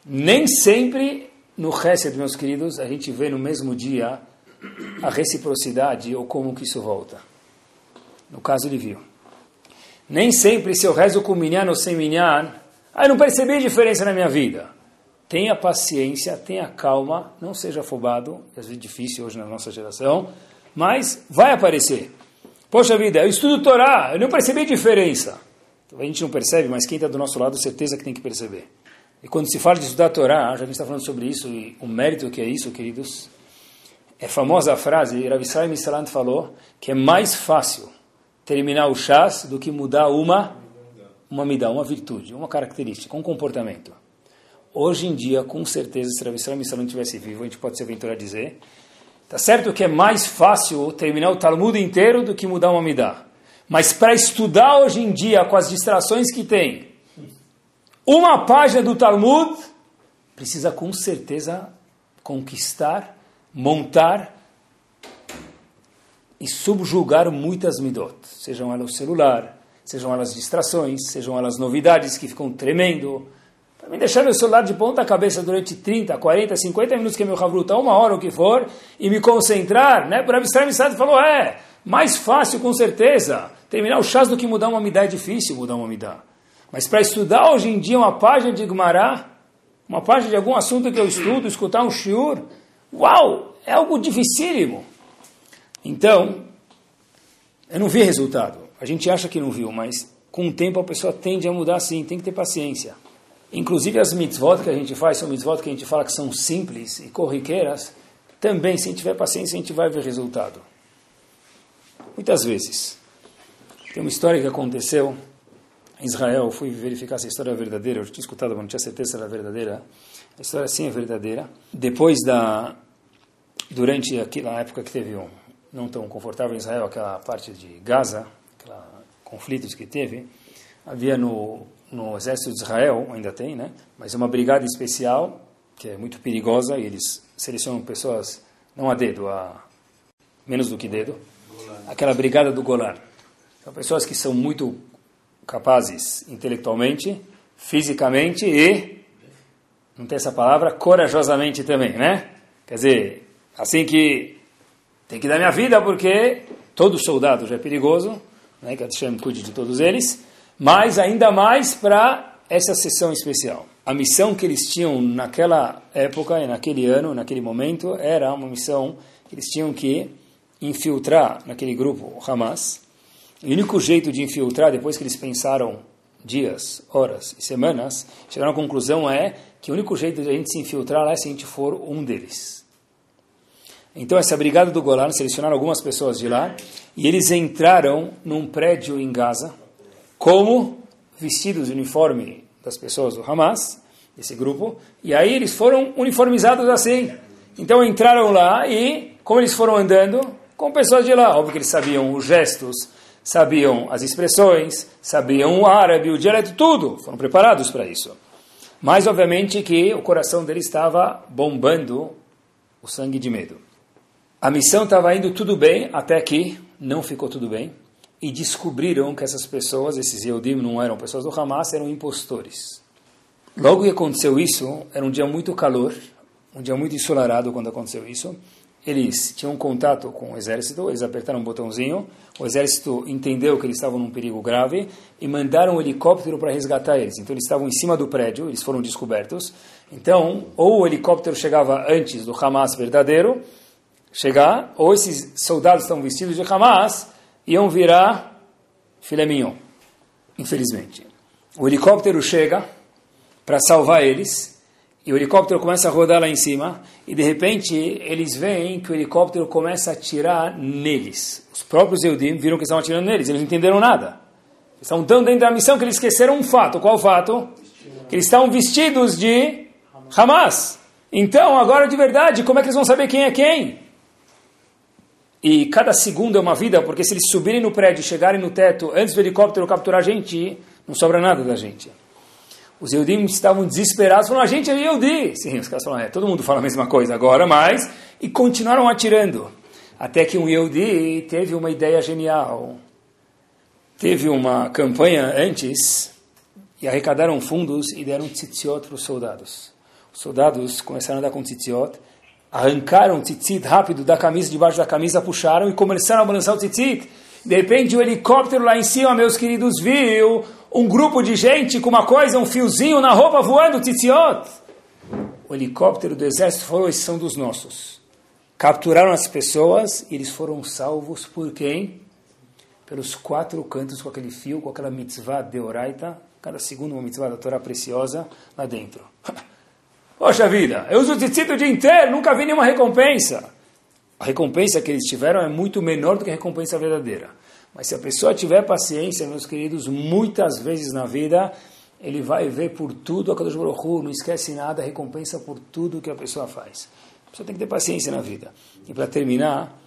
Nem sempre no Hesed, meus queridos, a gente vê no mesmo dia a reciprocidade ou como que isso volta. No caso, ele viu. Nem sempre se eu rezo com minyan ou sem minyan, eu não percebi diferença na minha vida. Tenha paciência, tenha calma, não seja afobado, às vezes difícil hoje na nossa geração, mas vai aparecer. Poxa vida, eu estudo Torá, eu não percebi diferença. A gente não percebe, mas quem está do nosso lado, certeza que tem que perceber. E quando se fala de estudar a Torá, já que a gente está falando sobre isso, e o mérito que é isso, queridos, é famosa a frase, Rav Israel falou, que é mais fácil terminar o chás do que mudar uma, uma midá, uma virtude, uma característica, um comportamento. Hoje em dia, com certeza, se Rav Israel estivesse vivo, a gente pode se aventurar a dizer, tá certo que é mais fácil terminar o Talmud inteiro do que mudar uma midá. Mas para estudar hoje em dia, com as distrações que tem, uma página do Talmud precisa com certeza conquistar, montar e subjugar muitas midot, sejam elas o celular, sejam elas distrações, sejam elas novidades que ficam tremendo. Para me deixar meu celular de ponta cabeça durante 30, 40, 50 minutos que é meu Havruta, uma hora o que for, e me concentrar, né? Por Abstrai Missad falou, é, mais fácil com certeza, terminar o chás do que mudar uma midá é difícil mudar uma midá. Mas para estudar hoje em dia uma página de Gumará, uma página de algum assunto que eu estudo, escutar um shiur, uau, é algo dificílimo. Então, eu não vi resultado. A gente acha que não viu, mas com o tempo a pessoa tende a mudar sim, tem que ter paciência. Inclusive as mitzvot que a gente faz, são mitzvot que a gente fala que são simples e corriqueiras, também, se a gente tiver paciência, a gente vai ver resultado. Muitas vezes. Tem uma história que aconteceu Israel, fui verificar se a história é verdadeira, eu tinha escutado, mas não tinha certeza se era verdadeira. A história sim é verdadeira. Depois da, durante aquela época que teve um não tão confortável em Israel, aquela parte de Gaza, aquela conflitos que teve, havia no, no exército de Israel, ainda tem, né? Mas uma brigada especial, que é muito perigosa, e eles selecionam pessoas, não a dedo, a menos do que dedo, aquela brigada do Golan. São pessoas que são muito capazes intelectualmente, fisicamente e, não tem essa palavra, corajosamente também, né? Quer dizer, assim que tem que dar minha vida porque todo soldado já é perigoso, né? que Hashem cuide de todos eles, mas ainda mais para essa sessão especial. A missão que eles tinham naquela época, naquele ano, naquele momento, era uma missão que eles tinham que infiltrar naquele grupo Hamas. O único jeito de infiltrar, depois que eles pensaram dias, horas e semanas, chegaram à conclusão é que o único jeito de a gente se infiltrar lá é se a gente for um deles. Então essa brigada do Golan selecionaram algumas pessoas de lá e eles entraram num prédio em Gaza como vestidos de uniforme das pessoas do Hamas, esse grupo, e aí eles foram uniformizados assim. Então entraram lá e, como eles foram andando, com pessoas de lá, óbvio que eles sabiam os gestos, sabiam as expressões, sabiam o árabe, o dialeto, tudo, foram preparados para isso. Mas, obviamente, que o coração deles estava bombando o sangue de medo. A missão estava indo tudo bem, até que não ficou tudo bem, e descobriram que essas pessoas, esses Yehudim, não eram pessoas do Hamas, eram impostores. Logo que aconteceu isso, era um dia muito calor, um dia muito ensolarado quando aconteceu isso. Eles tinham contato com o exército, eles apertaram um botãozinho, o exército entendeu que eles estavam num perigo grave e mandaram um helicóptero para resgatar eles. Então eles estavam em cima do prédio, eles foram descobertos. Então, ou o helicóptero chegava antes do Hamas verdadeiro chegar, ou esses soldados estão vestidos de Hamas iam virar filé mignon, infelizmente. O helicóptero chega para salvar eles, e o helicóptero começa a rodar lá em cima, e de repente eles veem que o helicóptero começa a atirar neles. Os próprios Eudim viram que estavam atirando neles, eles não entenderam nada. Eles estão tão dentro da missão que eles esqueceram um fato. Qual fato? Que eles estão vestidos de Hamas. Então, agora de verdade, como é que eles vão saber quem é quem? e cada segundo é uma vida, porque se eles subirem no prédio e chegarem no teto antes do helicóptero capturar a gente, não sobra nada da gente. Os Eudim estavam desesperados, falaram, a gente é Eudi. Sim, os caras falaram, é, todo mundo fala a mesma coisa agora, mas... E continuaram atirando. Até que um Eudi teve uma ideia genial. Teve uma campanha antes, e arrecadaram fundos e deram tzitziot para os soldados. Os soldados começaram a dar com tzitziot, arrancaram o tzitzit rápido da camisa, debaixo da camisa, puxaram e começaram a balançar o tzitzit. De repente, o helicóptero lá em cima, meus queridos, viu um grupo de gente com uma coisa, um fiozinho na roupa voando, tzitziot. O helicóptero do exército falou, esses são dos nossos. Capturaram as pessoas e eles foram salvos por quem? Pelos quatro cantos com aquele fio, com aquela mitzvah de oraita, cada segundo uma mitzvah da Torá preciosa lá dentro. Poxa vida, eu uso o tzitzit o dia inteiro, nunca vi nenhuma recompensa. A recompensa que eles tiveram é muito menor do que a recompensa verdadeira. Mas se a pessoa tiver paciência, meus queridos, muitas vezes na vida, ele vai ver por tudo a Kadosh Baruch não esquece nada, a recompensa por tudo que a pessoa faz. A pessoa tem que ter paciência na vida. E para terminar,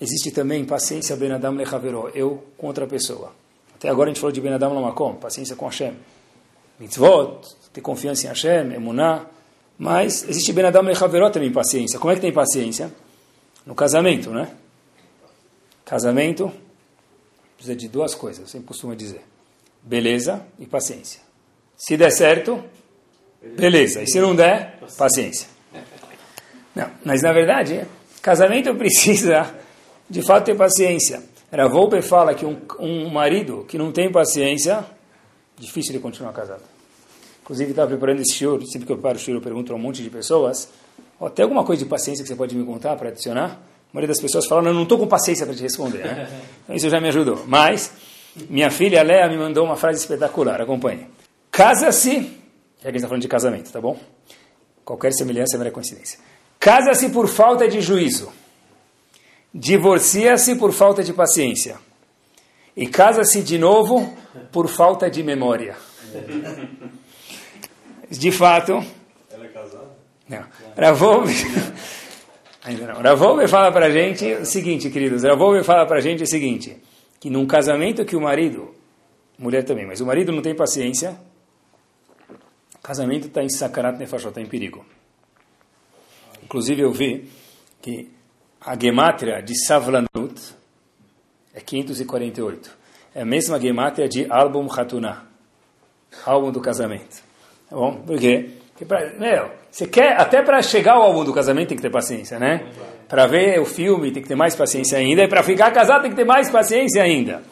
existe também paciência Ben Adam Lechaveró, eu com outra pessoa. Até agora a gente falou de Ben Adam Lamakom, paciência com Hashem. Mitzvot, ter confiança em Hashem, emuná. Mas existe Ben Adam Lechaverot também paciência. Como é que tem paciência? No casamento, né? Casamento precisa de duas coisas, eu sempre dizer. Beleza e paciência. Se der certo, beleza. E se não der, paciência. Não, mas na verdade, casamento precisa de fato ter paciência. Ravolpe fala que um, um marido que não tem paciência, difícil de continuar casado. Inclusive, estava preparando esse shiur, sempre que eu paro o shiur, eu pergunto a um monte de pessoas, oh, tem alguma coisa de paciência que você pode me contar para adicionar? A maioria das pessoas fala, não, não estou com paciência para te responder. Né? Então, isso já me ajudou. Mas, minha filha Léa me mandou uma frase espetacular, acompanhe. Casa-se, já que a gente está falando de casamento, tá bom? Qualquer semelhança é mera coincidência. Casa-se por falta de juízo. Divorcia-se por falta de paciência. E casa-se de novo por falta de memória. de fato. Ela é casada? Não. Ravolve. Não. Ravolve fala para a gente o seguinte, queridos. Ravolve fala para a gente o seguinte: que num casamento que o marido, mulher também, mas o marido não tem paciência, o casamento está em sakarat nefashot, está em perigo. Inclusive eu vi que a gemátria de Savlanut É 548. É a mesma gematria de álbum Hatuna. Álbum do casamento. Tá bom? Por quê? Porque pra, meu, você quer, até para chegar ao álbum do casamento tem que ter paciência, né? Para ver o filme tem que ter mais paciência ainda. E para ficar casado tem que ter mais paciência ainda.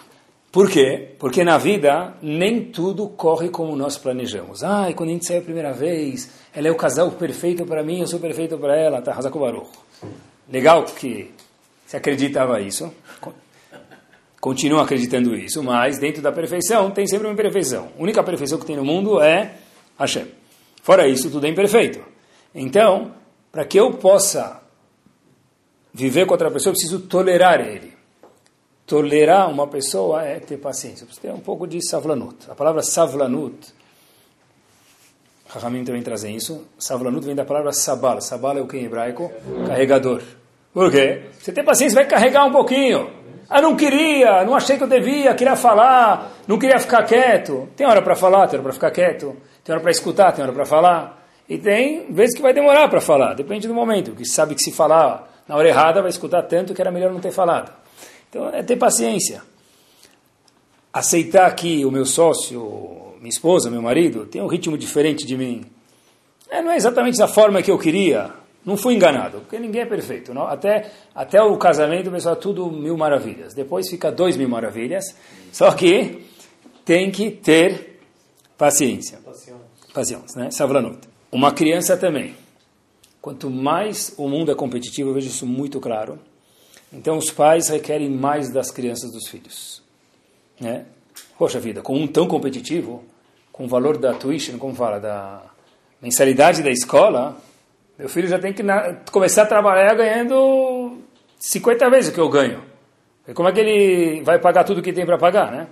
Por quê? Porque na vida nem tudo corre como nós planejamos. Ah, e quando a gente saiu a primeira vez, ela é o casal perfeito para mim, eu sou perfeito para ela, tá? Baruch. Legal que você acreditava isso, continua acreditando isso, mas dentro da perfeição tem sempre uma imperfeição. A única perfeição que tem no mundo é Hashem. Fora isso, tudo é imperfeito. Então, para que eu possa viver com outra pessoa, eu preciso tolerar ele. Tolerar uma pessoa é ter paciência. Você ter um pouco de savlanut. A palavra savlanut, Rahamim também trazem isso. Savlanut vem da palavra sabal. Sabal é o que em hebraico? Carregador. Por quê? Você tem paciência, vai carregar um pouquinho. Ah, não queria, não achei que eu devia, queria falar, não queria ficar quieto. Tem hora para falar, tem hora para ficar quieto. Tem hora para escutar, tem hora para falar. E tem vezes que vai demorar para falar, depende do momento. Que sabe que se falar na hora errada vai escutar tanto que era melhor não ter falado. Então é ter paciência. Aceitar que o meu sócio, minha esposa, meu marido, tem um ritmo diferente de mim. É, não é exatamente da forma que eu queria. Não fui enganado, porque ninguém é perfeito. Não? Até, até o casamento, pessoal, tudo mil maravilhas. Depois fica dois mil maravilhas. Só que tem que ter paciência. Paciência, né? Savlanut. Uma criança também. Quanto mais o mundo é competitivo, eu vejo isso muito claro então os pais requerem mais das crianças dos filhos. Né? Poxa vida, com um tão competitivo, com o valor da tuition, como fala, da mensalidade da escola, meu filho já tem que começar a trabalhar ganhando 50 vezes o que eu ganho. E como é que ele vai pagar tudo o que tem para pagar, né?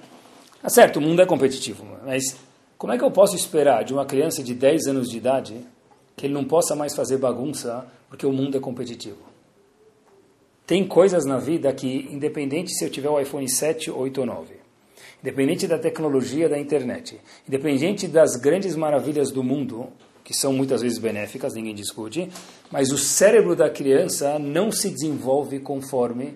Tá certo, o mundo é competitivo, mas como é que eu posso esperar de uma criança de 10 anos de idade que ele não possa mais fazer bagunça porque o mundo é competitivo? Tem coisas na vida que, independente se eu tiver o iPhone 7, 8 ou 9, independente da tecnologia da internet, independente das grandes maravilhas do mundo, que são muitas vezes benéficas, ninguém discute, mas o cérebro da criança não se desenvolve conforme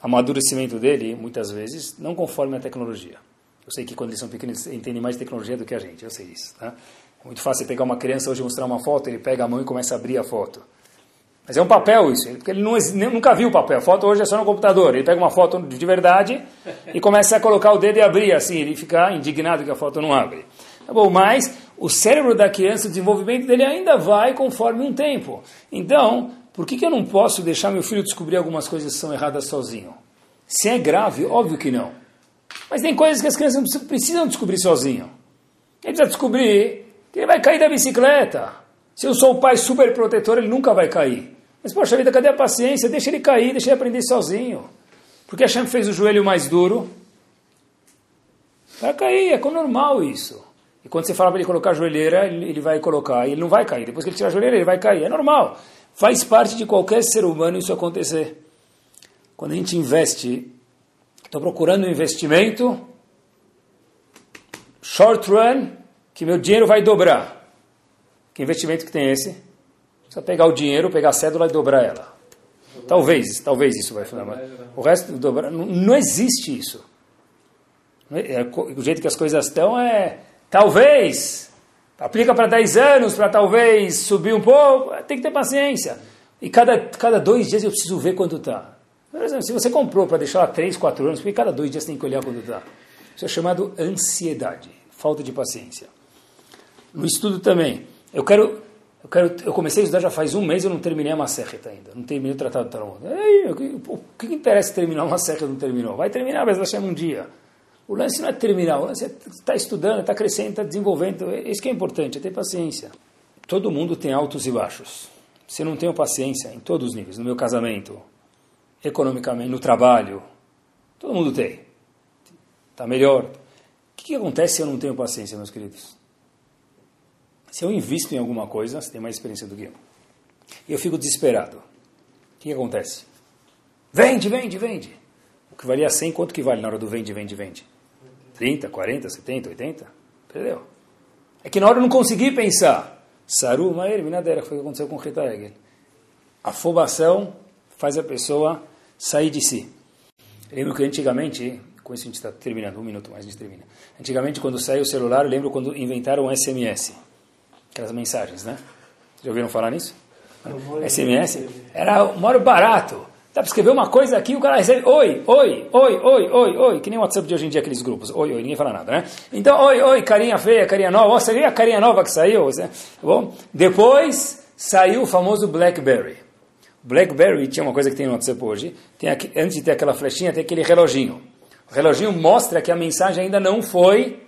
o amadurecimento dele, muitas vezes, não conforme a tecnologia. Eu sei que quando eles são pequenos, eles entendem mais tecnologia do que a gente, eu sei isso. Tá? É muito fácil pegar uma criança hoje e mostrar uma foto, ele pega a mão e começa a abrir a foto. Mas é um papel isso, porque ele não, nunca viu o papel. A foto hoje é só no computador. Ele pega uma foto de verdade e começa a colocar o dedo e abrir assim. Ele fica indignado que a foto não abre. Tá bom, mas o cérebro da criança, o desenvolvimento dele ainda vai conforme um tempo. Então, por que, que eu não posso deixar meu filho descobrir algumas coisas que são erradas sozinho? Se é grave, óbvio que não. Mas tem coisas que as crianças precisam descobrir sozinho. Ele precisa descobrir que ele vai cair da bicicleta. Se eu sou o pai super protetor, ele nunca vai cair. Mas, poxa vida, cadê a paciência? Deixa ele cair, deixa ele aprender sozinho. Porque a Hashem fez o joelho mais duro para cair, é normal isso. E quando você fala para ele colocar a joelheira, ele vai colocar, e ele não vai cair. Depois que ele tirar a joelheira, ele vai cair. É normal. Faz parte de qualquer ser humano isso acontecer. Quando a gente investe, estou procurando um investimento, short run, que meu dinheiro vai dobrar. Que investimento que tem esse? Precisa pegar o dinheiro, pegar a cédula e dobrar ela. Talvez, talvez isso vai funcionar. O resto, dobrar, não, não existe isso. É, é, o jeito que as coisas estão é talvez. Aplica para 10 anos, para talvez subir um pouco. Tem que ter paciência. E cada, cada dois dias eu preciso ver quanto está. Por exemplo, se você comprou para deixar lá 3, 4 anos, porque cada dois dias tem que olhar quanto está. Isso é chamado ansiedade, falta de paciência. No estudo também, eu quero, eu quero, eu comecei a estudar já faz um mês, eu não terminei a Maserhet ainda, não terminei o Tratado do Talmud. O que, que interessa terminar uma Maserhet não terminou? Vai terminar, mas vai ser um dia. O lance não é terminar, o lance é estar tá estudando, está crescendo, está desenvolvendo. Isso que é importante, é ter paciência. Todo mundo tem altos e baixos. Se eu não tenho paciência em todos os níveis, no meu casamento, economicamente, no trabalho, todo mundo tem. Está melhor. O que, que acontece se eu não tenho paciência, meus queridos? Se eu invisto em alguma coisa, você tem mais experiência do que eu, e eu fico desesperado, o que, que acontece? Vende, vende, vende. O que valia 100, quanto que vale na hora do vende, vende, vende? 30, 40, 70, 80? Perdeu. É que na hora eu não consegui pensar. Saru, Maer, Minadeira, foi o que aconteceu com Rita Egel. A afobação faz a pessoa sair de si. Lembro que antigamente, com isso a gente está terminando, um minuto mais a gente termina. Antigamente, quando saiu o celular, eu lembro quando inventaram o SMS, aquelas mensagens, né? Já ouviram falar nisso? SMS? Era o maior barato. Dá para escrever uma coisa aqui, o cara recebe oi, oi, oi, oi, oi, oi, que nem o WhatsApp de hoje em dia, aqueles grupos, oi, oi, ninguém fala nada, né? Então, oi, oi, carinha feia, carinha nova, você viu a carinha nova que saiu? Tá bom? Depois saiu o famoso BlackBerry. BlackBerry tinha uma coisa que tem no WhatsApp hoje, tem aqui, antes de ter aquela flechinha, tem aquele reloginho. O reloginho mostra que a mensagem ainda não foi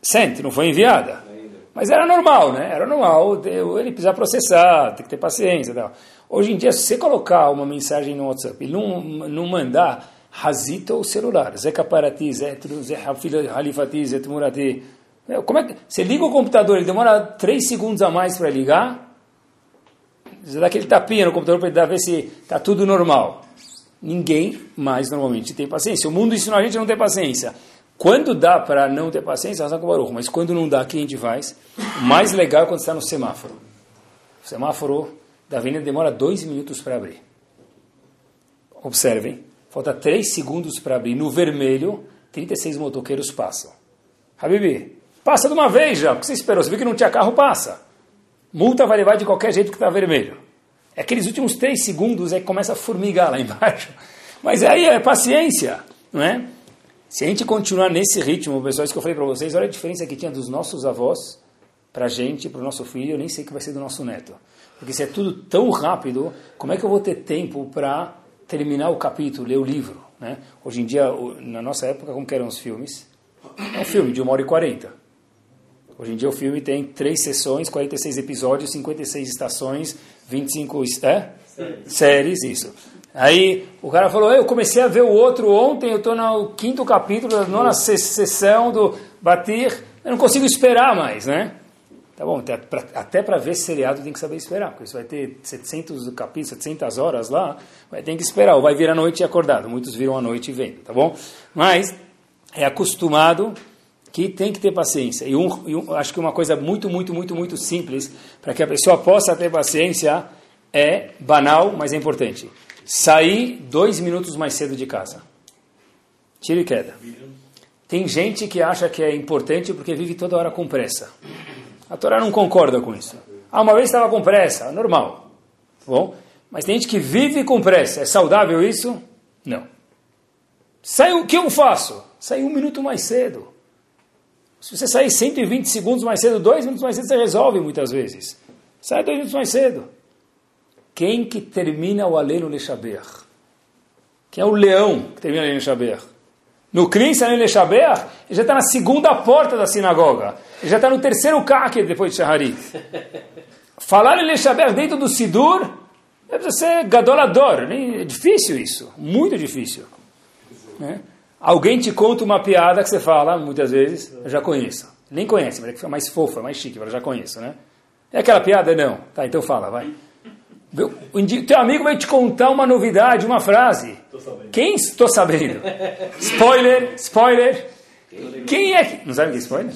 sent, não foi enviada. Mas era normal, né? Era normal, ele precisa processar, tem que ter paciência tal. Hoje em dia, se você colocar uma mensagem no WhatsApp e não, não mandar, razita o celular. Zé Caparati, Zé Halifati, Zé Tumurati. Como é que, você liga o computador, ele demora 3 segundos a mais para ligar, você dá aquele tapinha no computador para ver se está tudo normal. Ninguém mais normalmente tem paciência. O mundo ensinou a gente a não ter paciência. Quando dá para não ter paciência, razão com o Baruch. Mas quando não dá, o que a gente faz? O mais legal é quando está no semáforo. O semáforo da avenida demora dois minutos para abrir. Observem, falta três segundos para abrir. No vermelho, 36 motoqueiros passam. Habibi, passa de uma vez já. O que você esperou? Você viu que não tinha carro? Passa. Multa vai levar de qualquer jeito que está vermelho. É aqueles últimos três segundos é que começa a formigar lá embaixo. Mas aí é paciência, não é? Se a gente continuar nesse ritmo, pessoal, isso que eu falei para vocês, olha a diferença que tinha dos nossos avós para a gente, para o nosso filho, eu nem sei o que vai ser do nosso neto. Porque se é tudo tão rápido, como é que eu vou ter tempo para terminar o capítulo, ler o livro? Né? Hoje em dia, na nossa época, como eram os filmes? É um filme de 1 hora e 40. Hoje em dia o filme tem três sessões, 46 episódios, 56 estações, 25 é? séries, isso. Aí o cara falou, eu comecei a ver o outro ontem, eu estou no quinto capítulo da nona sessão do Batir, eu não consigo esperar mais, né? Tá bom, até para ver seriado tem que saber esperar, porque isso vai ter 700 capítulos, 700 horas lá, vai ter que esperar, ou vai vir à noite e acordado. Muitos viram à noite e vendo, tá bom? Mas é acostumado que tem que ter paciência. E, um, e um, acho que uma coisa muito, muito, muito, muito simples para que a pessoa possa ter paciência é banal, mas é importante. Sair dois minutos mais cedo de casa. Tiro e queda. Tem gente que acha que é importante porque vive toda hora com pressa. A Torá não concorda com isso. Ah, uma vez estava com pressa, normal. Tá bom? Mas tem gente que vive com pressa. É saudável isso? Não. Sai, o que eu faço? Sai um minuto mais cedo. Se você sair 120 segundos mais cedo, dois minutos mais cedo, você resolve muitas vezes. Sai dois minutos mais cedo. Quem que termina o Aleno Lechaber? Quem é o leão que termina o Aleno Lechaber? No Knis Aleno Lechaber, ele já está na segunda porta da sinagoga. Ele já está no terceiro Kaker depois de Shaharit. Falar em Lechaber dentro do Sidur deve ser gadolador. É difícil isso, muito difícil. Né? Alguém te conta uma piada que você fala, muitas vezes, eu já conheço. Nem conhece, mas é mais fofa, mais chique, eu já conheço, né? É aquela piada? Não. Tá, então fala, vai. Teu amigo vai te contar uma novidade, uma frase. Quem estou sabendo? Spoiler, spoiler. Quem é que. Não sabe o que é spoiler?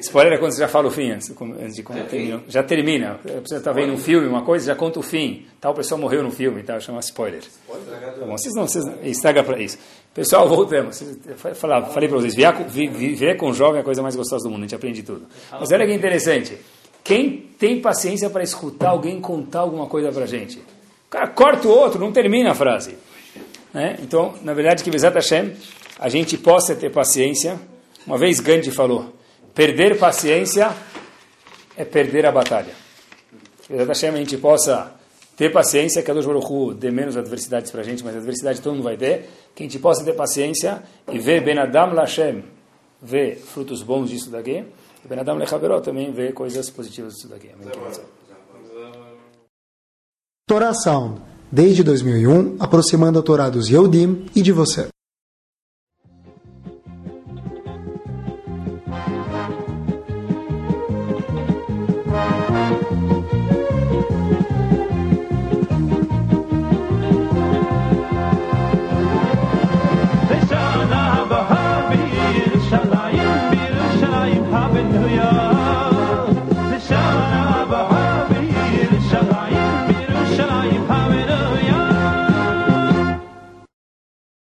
Spoiler é quando você já fala o fim antes, antes de como termina. Já termina. Você está vendo um filme, uma coisa, já conta o fim. Tal pessoa morreu no filme, tal, chama spoiler. Tá bom, vocês não, vocês estraga para isso. Pessoal, voltamos. Falei para vocês, viver com jovem é a coisa mais gostosa do mundo, a gente aprende tudo. Mas olha que interessante. Quem tem paciência para escutar alguém contar alguma coisa para gente? O cara corta o outro, não termina a frase. Né? Então, na verdade, que Bezat Hashem a gente possa ter paciência. Uma vez Gandhi falou: perder paciência é perder a batalha. Que a gente possa ter paciência, que a Deus Baruch dê menos adversidades para a gente, mas adversidade todo mundo vai ter. Que a gente possa ter paciência e ver Ben Adam Lashem, ver frutos bons disso daqui. E Ben Adam Lechaveró também ver coisas positivas disso daqui. Torá Sound, desde 2001, aproximando a Torá dos Yehudim e de você.